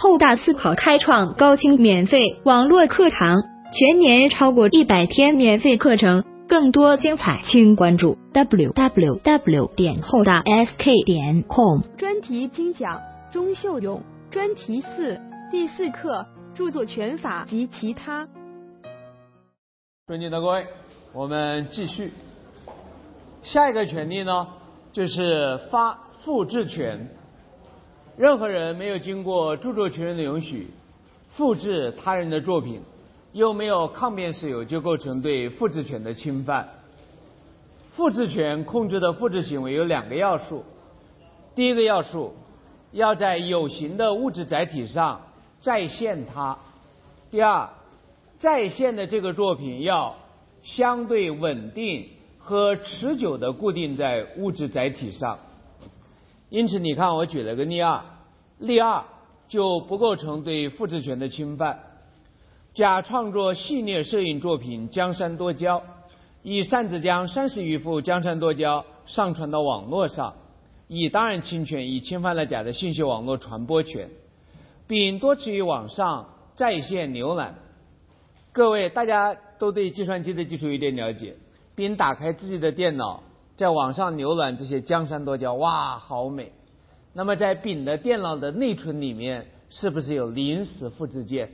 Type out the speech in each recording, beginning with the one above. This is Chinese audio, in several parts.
厚大思考开创高清免费网络课堂，全年超过一百天免费课程，更多精彩，请关注 w w w 点厚大 s k 点 com。专题精讲钟秀勇，专题四第四课著作权法及其他。尊敬的各位，我们继续。下一个权利呢，就是发复制权。任何人没有经过著作权人的允许，复制他人的作品，又没有抗辩事由，就构成对复制权的侵犯。复制权控制的复制行为有两个要素：第一个要素，要在有形的物质载体上再现它；第二，再现的这个作品要相对稳定和持久的固定在物质载体上。因此，你看，我举了个例二，例二就不构成对复制权的侵犯。甲创作系列摄影作品《江山多娇》，乙擅自将三十余幅江山多娇上传到网络上，乙当然侵权，已侵犯了甲的信息网络传播权，并多次于网上在线浏览。各位，大家都对计算机的技术有点了解，并打开自己的电脑。在网上浏览这些江山多娇，哇，好美！那么在丙的电脑的内存里面，是不是有临时复制件？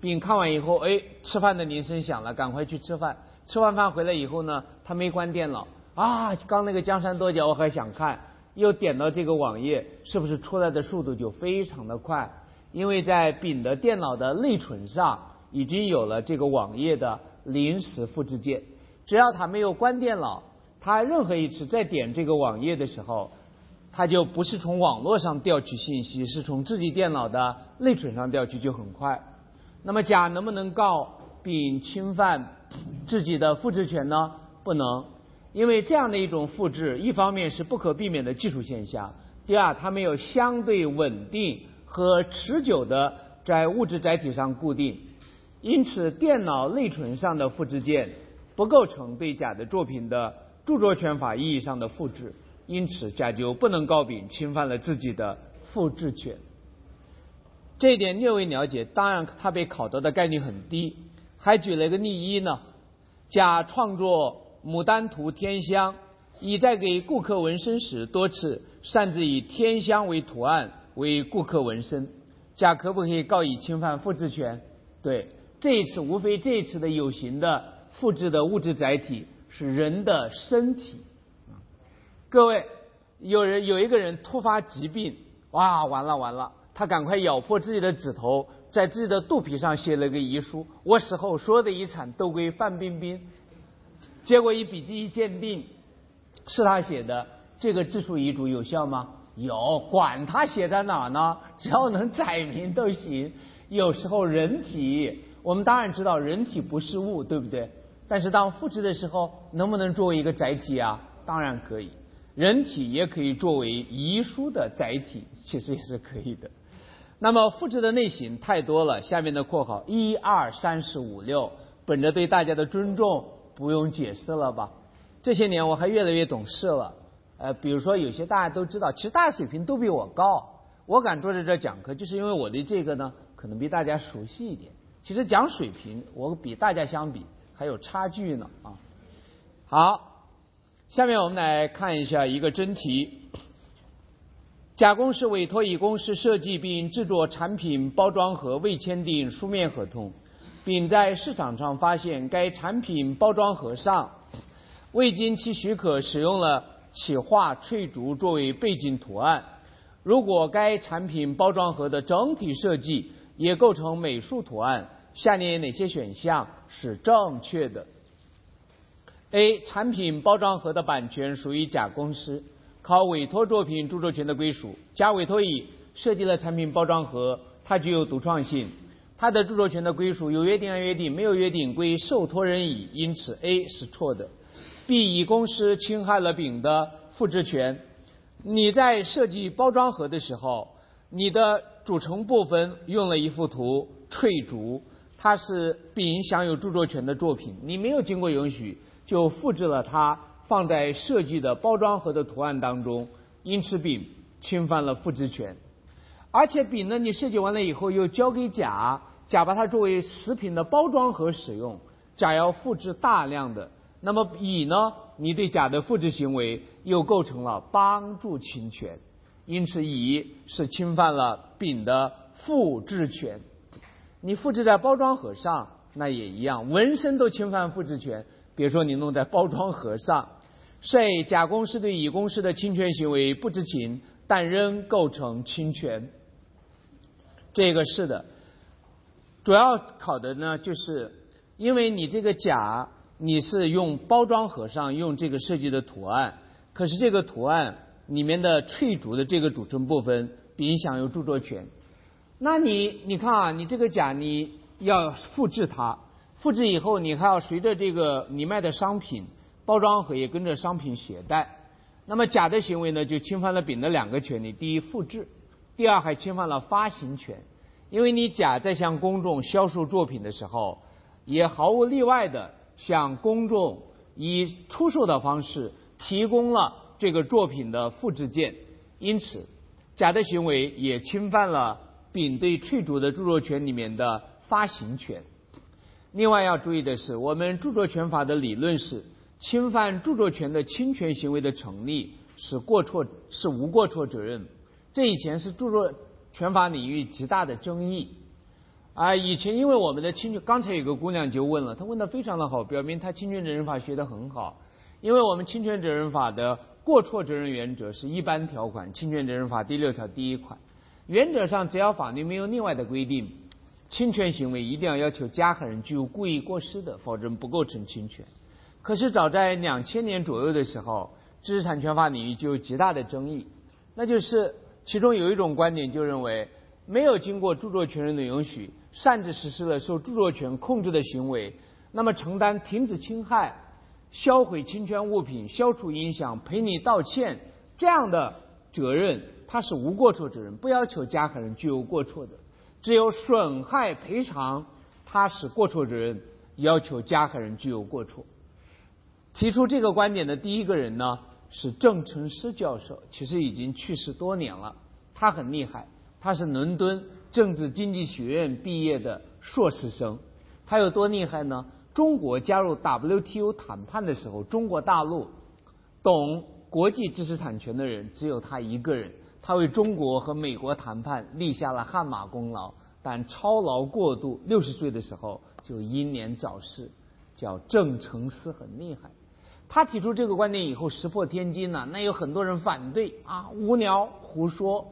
丙看完以后，哎，吃饭的铃声响了，赶快去吃饭。吃完饭回来以后呢，他没关电脑，啊，刚那个江山多娇我还想看，又点到这个网页，是不是出来的速度就非常的快？因为在丙的电脑的内存上已经有了这个网页的临时复制件，只要他没有关电脑。他任何一次再点这个网页的时候，他就不是从网络上调取信息，是从自己电脑的内存上调取，就很快。那么甲能不能告丙侵犯自己的复制权呢？不能，因为这样的一种复制，一方面是不可避免的技术现象，第二，它没有相对稳定和持久的在物质载体上固定，因此电脑内存上的复制件不构成对甲的作品的。著作权法意义上的复制，因此甲就不能告丙侵犯了自己的复制权。这一点略微了解，当然他被考到的概率很低。还举了一个例一呢，甲创作牡丹图天香，乙在给顾客纹身时多次擅自以天香为图案为顾客纹身，甲可不可以告乙侵犯复制权？对，这一次无非这一次的有形的复制的物质载体。是人的身体，各位，有人有一个人突发疾病，哇，完了完了，他赶快咬破自己的指头，在自己的肚皮上写了个遗书，我死后所有的遗产都归范冰冰。结果一笔记一鉴定，是他写的，这个自述遗嘱有效吗？有，管他写在哪呢，只要能载明都行。有时候人体，我们当然知道人体不是物，对不对？但是当复制的时候，能不能作为一个载体啊？当然可以，人体也可以作为遗书的载体，其实也是可以的。那么复制的类型太多了，下面的括号一二三四五六，本着对大家的尊重，不用解释了吧？这些年我还越来越懂事了。呃，比如说有些大家都知道，其实大家水平都比我高，我敢坐在这讲课，就是因为我对这个呢，可能比大家熟悉一点。其实讲水平，我比大家相比。还有差距呢啊！好，下面我们来看一下一个真题：甲公司委托乙公司设计并制作产品包装盒，未签订书面合同，并在市场上发现该产品包装盒上未经其许可使用了企划翠竹作为背景图案。如果该产品包装盒的整体设计也构成美术图案，下列哪些选项？是正确的。A. 产品包装盒的版权属于甲公司，考委托作品著作权的归属。甲委托乙设计了产品包装盒，它具有独创性，它的著作权的归属有约定按约定，没有约定归受托人乙，因此 A 是错的。B. 乙公司侵害了丙的复制权。你在设计包装盒的时候，你的组成部分用了一幅图翠竹。它是丙享有著作权的作品，你没有经过允许就复制了它放在设计的包装盒的图案当中，因此丙侵犯了复制权。而且丙呢，你设计完了以后又交给甲，甲把它作为食品的包装盒使用，甲要复制大量的。那么乙呢，你对甲的复制行为又构成了帮助侵权，因此乙是侵犯了丙的复制权。你复制在包装盒上，那也一样，纹身都侵犯复制权，比如说你弄在包装盒上。所以甲公司对乙公司的侵权行为不知情，但仍构成侵权。这个是的，主要考的呢，就是因为你这个甲，你是用包装盒上用这个设计的图案，可是这个图案里面的翠竹的这个组成部分，丙享有著作权。那你你看啊，你这个甲你要复制它，复制以后你还要随着这个你卖的商品包装盒也跟着商品携带，那么甲的行为呢，就侵犯了丙的两个权利：第一，复制。第二，还侵犯了发行权，因为你甲在向公众销售作品的时候，也毫无例外的向公众以出售的方式提供了这个作品的复制件，因此，甲的行为也侵犯了丙对翠竹的著作权里面的发行权。另外要注意的是，我们著作权法的理论是，侵犯著作权的侵权行为的成立是过错是无过错责任。这以前是著作权法领域极大的争议，啊，以前因为我们的侵权，刚才有个姑娘就问了，她问的非常的好，表明她侵权责任法学得很好，因为我们侵权责任法的过错责任原则是一般条款，侵权责任法第六条第一款，原则上只要法律没有另外的规定，侵权行为一定要要求加害人具有故意过失的，否则不构成侵权。可是早在两千年左右的时候，知识产权法领域就有极大的争议，那就是。其中有一种观点就认为，没有经过著作权人的允许，擅自实施了受著作权控制的行为，那么承担停止侵害、销毁侵权物品、消除影响、赔礼道歉这样的责任，它是无过错责任，不要求加害人具有过错的。只有损害赔偿，它是过错责任，要求加害人具有过错。提出这个观点的第一个人呢？是郑成思教授，其实已经去世多年了。他很厉害，他是伦敦政治经济学院毕业的硕士生。他有多厉害呢？中国加入 WTO 谈判的时候，中国大陆懂国际知识产权的人只有他一个人。他为中国和美国谈判立下了汗马功劳，但操劳过度，六十岁的时候就英年早逝。叫郑成思，很厉害。他提出这个观点以后，石破天惊了。那有很多人反对啊，无聊胡说。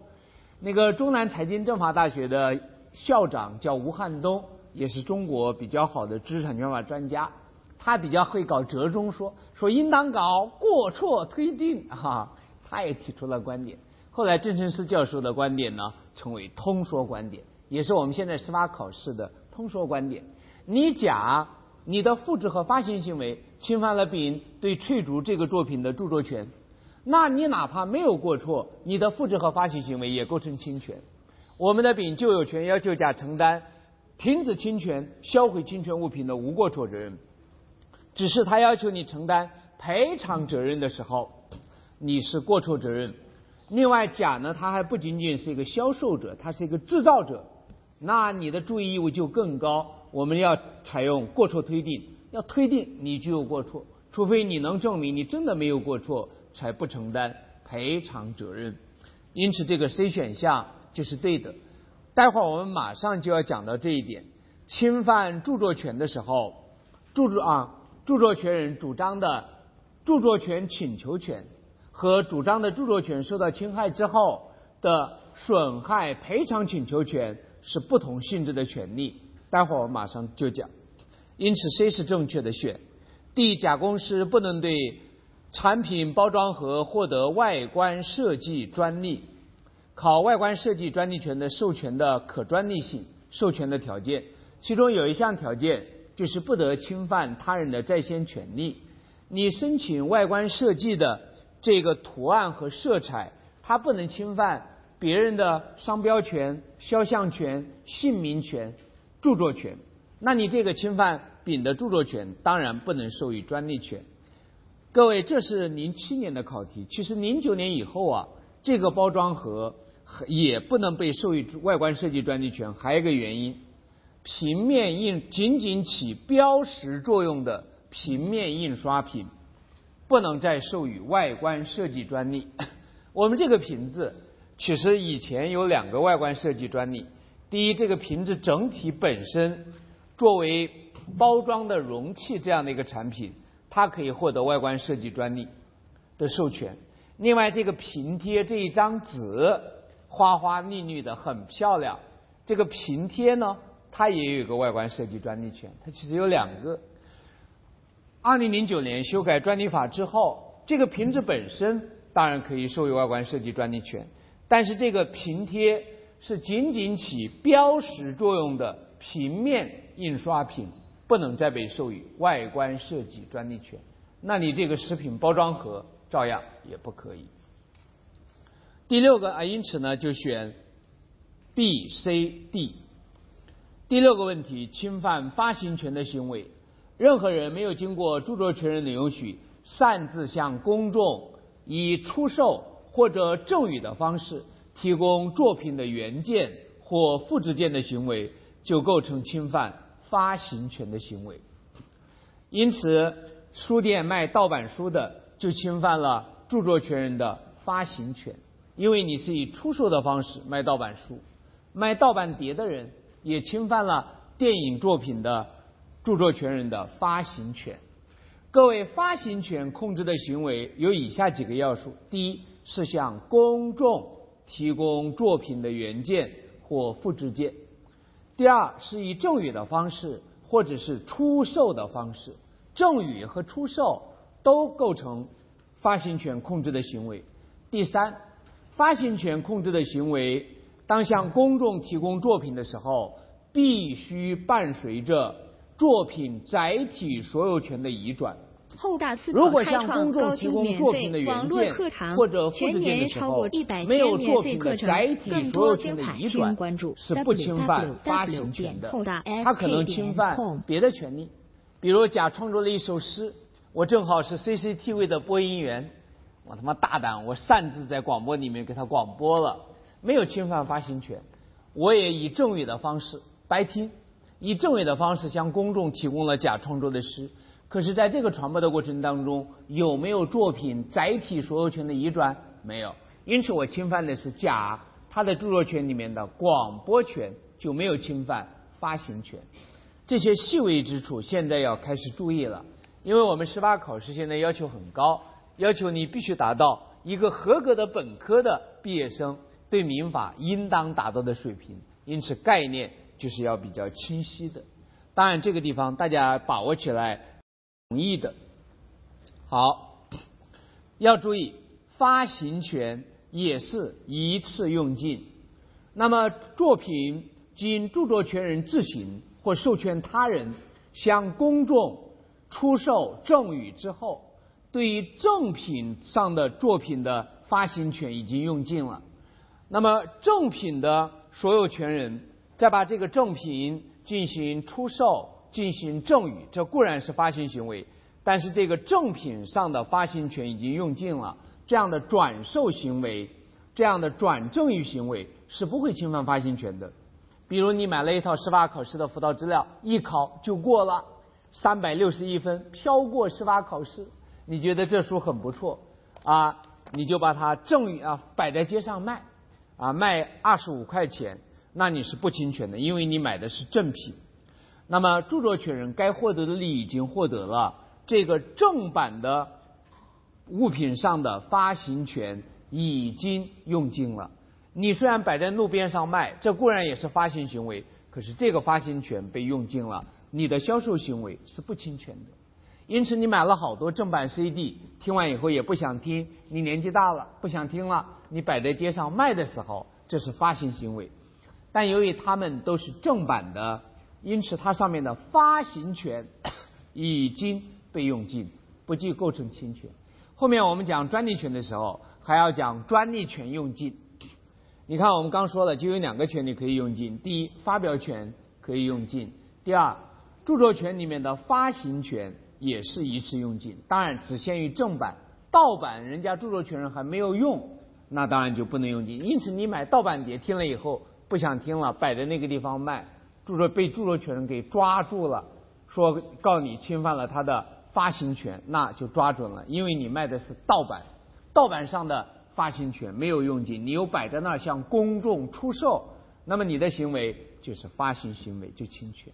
那个中南财经政法大学的校长叫吴汉东，也是中国比较好的知识产权法专家。他比较会搞折中说，说应当搞过错推定哈。他也提出了观点。后来郑成思教授的观点呢，成为通说观点，也是我们现在司法考试的通说观点。你甲。你的复制和发行行为侵犯了丙对翠竹这个作品的著作权，那你哪怕没有过错，你的复制和发行行为也构成侵权。我们的丙就有权要求甲承担停止侵权、销毁侵权物品的无过错责任。只是他要求你承担赔偿责任的时候，你是过错责任。另外，甲呢，他还不仅仅是一个销售者，他是一个制造者，那你的注意义务就更高。我们要采用过错推定，要推定你具有过错，除非你能证明你真的没有过错，才不承担赔偿责任。因此，这个 C 选项就是对的。待会儿我们马上就要讲到这一点：侵犯著作权的时候，著作啊，著作权人主张的著作权请求权和主张的著作权受到侵害之后的损害赔偿请求权是不同性质的权利。待会儿我马上就讲，因此 C 是正确的选。D 甲公司不能对产品包装盒获得外观设计专利。考外观设计专利权的授权的可专利性授权的条件，其中有一项条件就是不得侵犯他人的在先权利。你申请外观设计的这个图案和色彩，它不能侵犯别人的商标权、肖像权、姓名权。著作权，那你这个侵犯丙的著作权，当然不能授予专利权。各位，这是零七年的考题，其实零九年以后啊，这个包装盒也不能被授予外观设计专利权。还有一个原因，平面印仅仅起标识作用的平面印刷品，不能再授予外观设计专利。我们这个瓶子其实以前有两个外观设计专利。第一，这个瓶子整体本身作为包装的容器这样的一个产品，它可以获得外观设计专利的授权。另外，这个瓶贴这一张纸花花绿绿的很漂亮，这个瓶贴呢，它也有一个外观设计专利权。它其实有两个。二零零九年修改专利法之后，这个瓶子本身当然可以授予外观设计专利权，但是这个瓶贴。是仅仅起标识作用的平面印刷品，不能再被授予外观设计专利权。那你这个食品包装盒照样也不可以。第六个啊，因此呢，就选 B、C、D。第六个问题，侵犯发行权的行为，任何人没有经过著作权人的允许，擅自向公众以出售或者赠与的方式。提供作品的原件或复制件的行为，就构成侵犯发行权的行为。因此，书店卖盗版书的就侵犯了著作权人的发行权，因为你是以出售的方式卖盗版书；卖盗版碟的人也侵犯了电影作品的著作权人的发行权。各位，发行权控制的行为有以下几个要素：第一，是向公众。提供作品的原件或复制件。第二，是以赠与的方式或者是出售的方式，赠与和出售都构成发行权控制的行为。第三，发行权控制的行为，当向公众提供作品的时候，必须伴随着作品载体所有权的移转。后大思考开创高清免费网络课堂，全年超过一百天免费课程，更多精彩，请关注是不侵犯发行权的。他可能侵犯别的权利，比如甲创作了一首诗，我正好是 CCTV 的播音员，我他妈大胆，我擅自在广播里面给他广播了，没有侵犯发行权。我也以赠与的方式白听，以赠与的方式向公众提供了甲创作的诗。可是，在这个传播的过程当中，有没有作品载体所有权的移转？没有，因此我侵犯的是甲他的著作权里面的广播权，就没有侵犯发行权。这些细微之处，现在要开始注意了，因为我们司法考试现在要求很高，要求你必须达到一个合格的本科的毕业生对民法应当达到的水平，因此概念就是要比较清晰的。当然，这个地方大家把握起来。容易的，好，要注意，发行权也是一次用尽。那么，作品经著作权人自行或授权他人向公众出售、赠与之后，对于赠品上的作品的发行权已经用尽了。那么，赠品的所有权人再把这个赠品进行出售。进行赠与，这固然是发行行为，但是这个赠品上的发行权已经用尽了。这样的转售行为，这样的转赠与行为是不会侵犯发行权的。比如你买了一套司法考试的辅导资料，一考就过了，三百六十一分，飘过司法考试。你觉得这书很不错啊，你就把它赠与啊摆在街上卖，啊卖二十五块钱，那你是不侵权的，因为你买的是正品。那么，著作权人该获得的利益已经获得了，这个正版的物品上的发行权已经用尽了。你虽然摆在路边上卖，这固然也是发行行为，可是这个发行权被用尽了，你的销售行为是不侵权的。因此，你买了好多正版 CD，听完以后也不想听，你年纪大了不想听了，你摆在街上卖的时候，这是发行行为。但由于他们都是正版的。因此，它上面的发行权 已经被用尽，不计构成侵权。后面我们讲专利权的时候，还要讲专利权用尽。你看，我们刚说了，就有两个权利可以用尽：第一，发表权可以用尽；第二，著作权里面的发行权也是一次用尽。当然，只限于正版，盗版人家著作权人还没有用，那当然就不能用尽。因此，你买盗版碟听了以后不想听了，摆在那个地方卖，著作被著作权人给抓住了，说告你侵犯了他的发行权，那就抓准了，因为你卖的是盗版，盗版上的发行权没有用尽，你又摆在那儿向公众出售，那么你的行为就是发行行为，就侵权。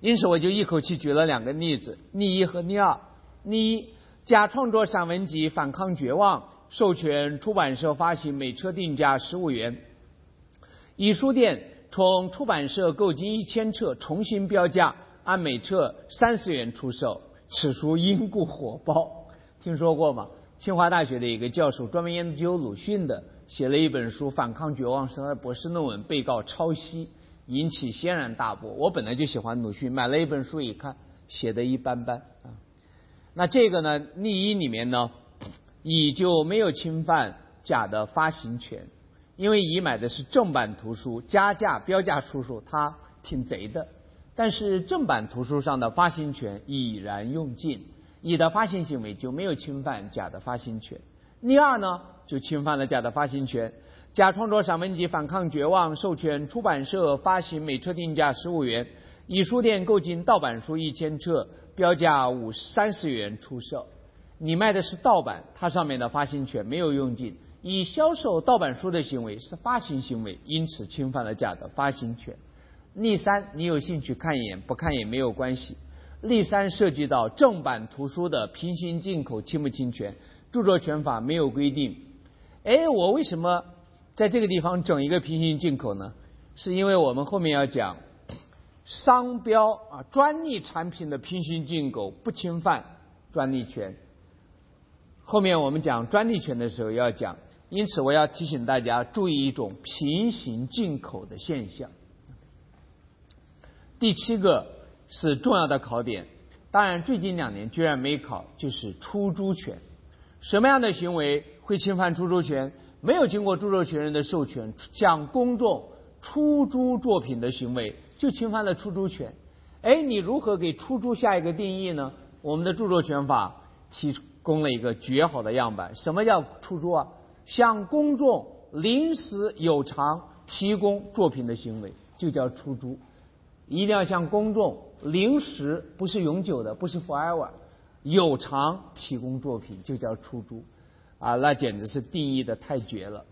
因此，我就一口气举了两个例子：逆一和逆二。逆一，甲创作散文集《反抗绝望》，授权出版社发行，每册定价十五元。乙书店从出版社购进一千册，重新标价，按每册三十元出售。此书因故火爆，听说过吗？清华大学的一个教授专门研究鲁迅的，写了一本书《反抗绝望》，是他的博士论文，被告抄袭。引起轩然大波。我本来就喜欢鲁迅，买了一本书一看，写的一般般啊。那这个呢，逆一里面呢，乙就没有侵犯甲的发行权，因为乙买的是正版图书，加价标价出售，他挺贼的。但是正版图书上的发行权已然用尽，乙的发行行为就没有侵犯甲的发行权。例二呢，就侵犯了甲的发行权。甲创作散文集《反抗绝望》，授权出版社发行，每册定价十五元。乙书店购进盗版书一千册，标价五三十元出售。你卖的是盗版，它上面的发行权没有用尽。以销售盗版书的行为是发行行为，因此侵犯了甲的发行权。例三，你有兴趣看一眼，不看也没有关系。例三涉及到正版图书的平行进口侵不侵权？著作权法没有规定。哎，我为什么？在这个地方整一个平行进口呢，是因为我们后面要讲商标啊专利产品的平行进口不侵犯专利权。后面我们讲专利权的时候要讲，因此我要提醒大家注意一种平行进口的现象。第七个是重要的考点，当然最近两年居然没考，就是出租权。什么样的行为会侵犯出租权？没有经过著作权人的授权向公众出租作品的行为，就侵犯了出租权。哎，你如何给出租下一个定义呢？我们的著作权法提供了一个绝好的样板。什么叫出租啊？向公众临时有偿提供作品的行为就叫出租。一定要向公众临时，不是永久的，不是 forever，有偿提供作品就叫出租。啊，那简直是定义的太绝了。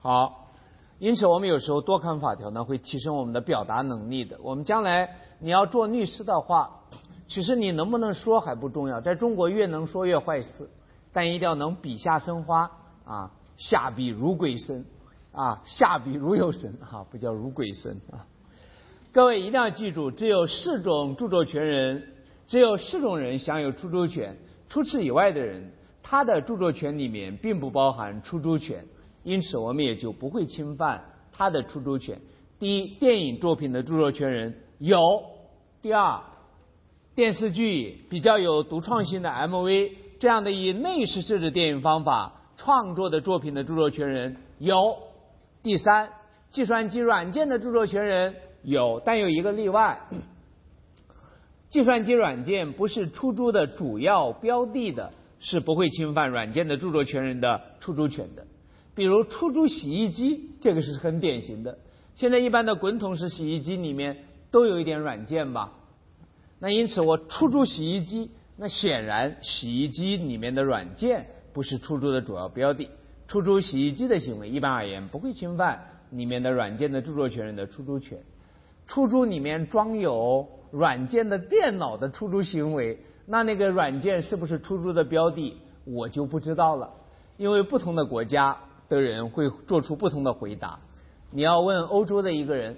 好，因此我们有时候多看法条呢，会提升我们的表达能力的。我们将来你要做律师的话，其实你能不能说还不重要，在中国越能说越坏事，但一定要能笔下生花啊，下笔如鬼神啊，下笔如有神啊，不叫如鬼神啊。各位一定要记住，只有四种著作权人，只有四种人享有出租权，除此以外的人。他的著作权里面并不包含出租权，因此我们也就不会侵犯他的出租权。第一，电影作品的著作权人有；第二，电视剧比较有独创性的 MV 这样的以内视摄制电影方法创作的作品的著作权人有；第三，计算机软件的著作权人有，但有一个例外：计算机软件不是出租的主要标的的。是不会侵犯软件的著作权人的出租权的，比如出租洗衣机，这个是很典型的。现在一般的滚筒式洗衣机里面都有一点软件吧，那因此我出租洗衣机，那显然洗衣机里面的软件不是出租的主要标的。出租洗衣机的行为一般而言不会侵犯里面的软件的著作权人的出租权。出租里面装有软件的电脑的出租行为。那那个软件是不是出租的标的，我就不知道了，因为不同的国家的人会做出不同的回答。你要问欧洲的一个人，